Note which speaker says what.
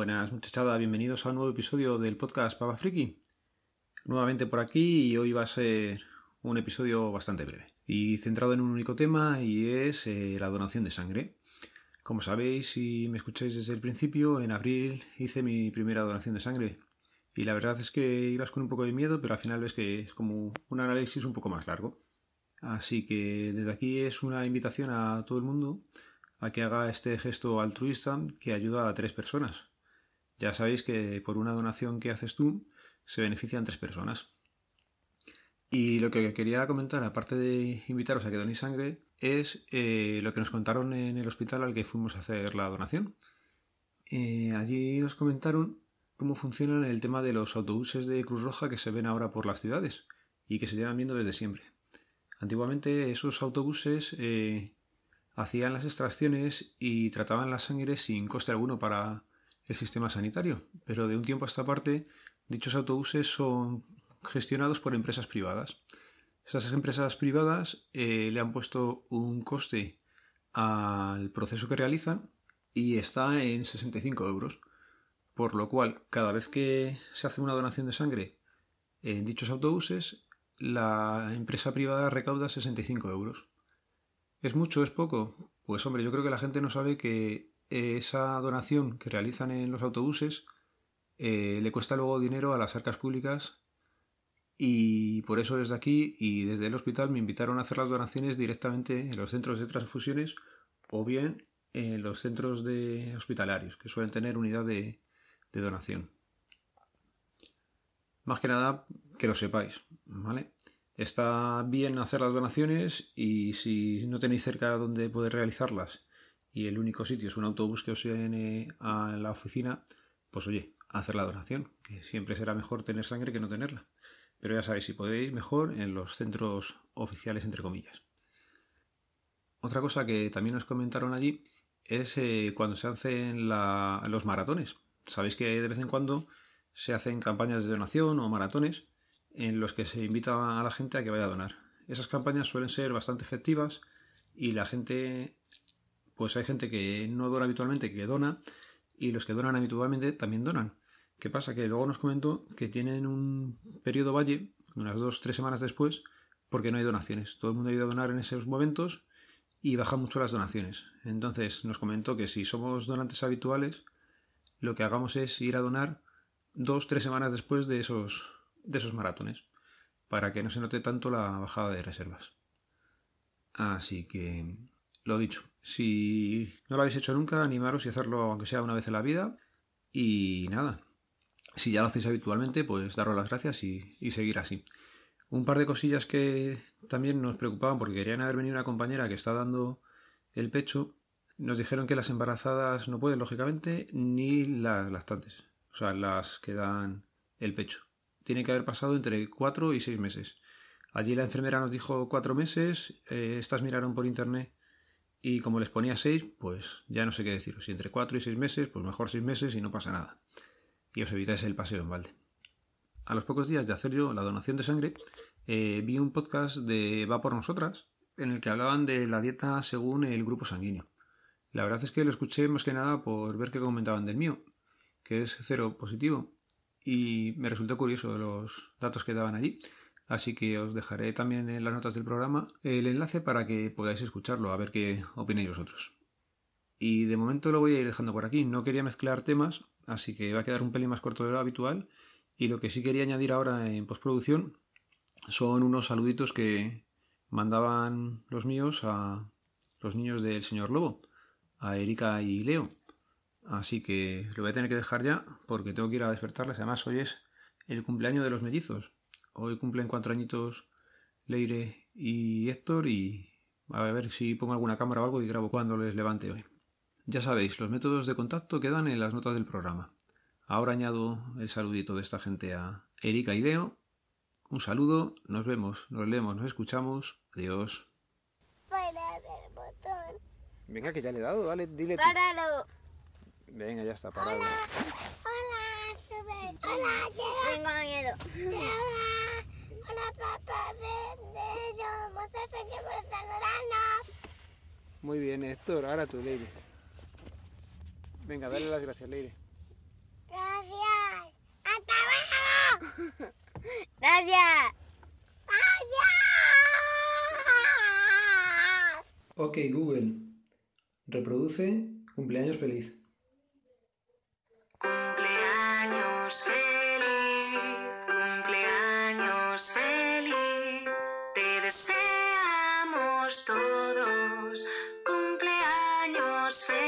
Speaker 1: Buenas muchachada, bienvenidos a un nuevo episodio del podcast Papa Friki. Nuevamente por aquí y hoy va a ser un episodio bastante breve y centrado en un único tema y es eh, la donación de sangre. Como sabéis, si me escucháis desde el principio, en abril hice mi primera donación de sangre y la verdad es que ibas con un poco de miedo, pero al final ves que es como un análisis un poco más largo. Así que desde aquí es una invitación a todo el mundo a que haga este gesto altruista que ayuda a tres personas. Ya sabéis que por una donación que haces tú se benefician tres personas. Y lo que quería comentar, aparte de invitaros a que donéis sangre, es eh, lo que nos contaron en el hospital al que fuimos a hacer la donación. Eh, allí nos comentaron cómo funciona el tema de los autobuses de Cruz Roja que se ven ahora por las ciudades y que se llevan viendo desde siempre. Antiguamente esos autobuses eh, hacían las extracciones y trataban la sangre sin coste alguno para el sistema sanitario, pero de un tiempo a esta parte dichos autobuses son gestionados por empresas privadas. Esas empresas privadas eh, le han puesto un coste al proceso que realizan y está en 65 euros, por lo cual cada vez que se hace una donación de sangre en dichos autobuses, la empresa privada recauda 65 euros. ¿Es mucho? ¿Es poco? Pues hombre, yo creo que la gente no sabe que esa donación que realizan en los autobuses eh, le cuesta luego dinero a las arcas públicas y por eso desde aquí y desde el hospital me invitaron a hacer las donaciones directamente en los centros de transfusiones o bien en los centros de hospitalarios que suelen tener unidad de, de donación. Más que nada que lo sepáis, ¿vale? Está bien hacer las donaciones y si no tenéis cerca donde poder realizarlas y el único sitio es un autobús que os viene a la oficina, pues oye, hacer la donación, que siempre será mejor tener sangre que no tenerla. Pero ya sabéis, si podéis, mejor en los centros oficiales, entre comillas. Otra cosa que también nos comentaron allí es eh, cuando se hacen los maratones. Sabéis que de vez en cuando se hacen campañas de donación o maratones en los que se invita a la gente a que vaya a donar. Esas campañas suelen ser bastante efectivas y la gente, pues hay gente que no dona habitualmente que dona y los que donan habitualmente también donan. ¿Qué pasa? Que luego nos comentó que tienen un periodo valle, unas dos, tres semanas después, porque no hay donaciones. Todo el mundo ha ido a donar en esos momentos y bajan mucho las donaciones. Entonces nos comentó que si somos donantes habituales, lo que hagamos es ir a donar dos, tres semanas después de esos de esos maratones, para que no se note tanto la bajada de reservas. Así que, lo dicho, si no lo habéis hecho nunca, animaros y hacerlo aunque sea una vez en la vida. Y nada, si ya lo hacéis habitualmente, pues daros las gracias y, seguir así. Un par de cosillas que también nos preocupaban porque querían haber venido una compañera que está dando el pecho. Nos dijeron que las embarazadas no pueden, lógicamente, ni las lactantes. O sea, las que dan el pecho tiene que haber pasado entre 4 y 6 meses. Allí la enfermera nos dijo 4 meses, eh, estas miraron por internet y como les ponía 6, pues ya no sé qué deciros. Si entre 4 y 6 meses, pues mejor 6 meses y no pasa nada. Y os evitáis el paseo en balde. A los pocos días de hacer yo la donación de sangre, eh, vi un podcast de Va por Nosotras, en el que hablaban de la dieta según el grupo sanguíneo. La verdad es que lo escuché más que nada por ver qué comentaban del mío, que es cero positivo, y me resultó curioso los datos que daban allí. Así que os dejaré también en las notas del programa el enlace para que podáis escucharlo, a ver qué opináis vosotros. Y de momento lo voy a ir dejando por aquí. No quería mezclar temas, así que va a quedar un pelín más corto de lo habitual. Y lo que sí quería añadir ahora en postproducción son unos saluditos que mandaban los míos a los niños del señor Lobo, a Erika y Leo. Así que lo voy a tener que dejar ya porque tengo que ir a despertarles. Además, hoy es el cumpleaños de los mellizos. Hoy cumplen cuatro añitos Leire y Héctor y a ver si pongo alguna cámara o algo y grabo cuando les levante hoy. Ya sabéis, los métodos de contacto quedan en las notas del programa. Ahora añado el saludito de esta gente a Erika y Leo. Un saludo, nos vemos, nos leemos, nos escuchamos. Adiós. Venga, que ya le he dado, dale, dile. Tú. Venga, ya está parado.
Speaker 2: Hola, hola, sube. Hola, llega. Tengo miedo.
Speaker 1: Muy bien, Héctor, ahora tú, Leire. Venga, dale las gracias, Leire.
Speaker 2: Gracias. ¡Hasta luego!
Speaker 3: gracias.
Speaker 2: ¡Gracias!
Speaker 1: Ok, Google. Reproduce cumpleaños feliz. Cumpleaños feliz.
Speaker 4: que todos cumpleaños feliz.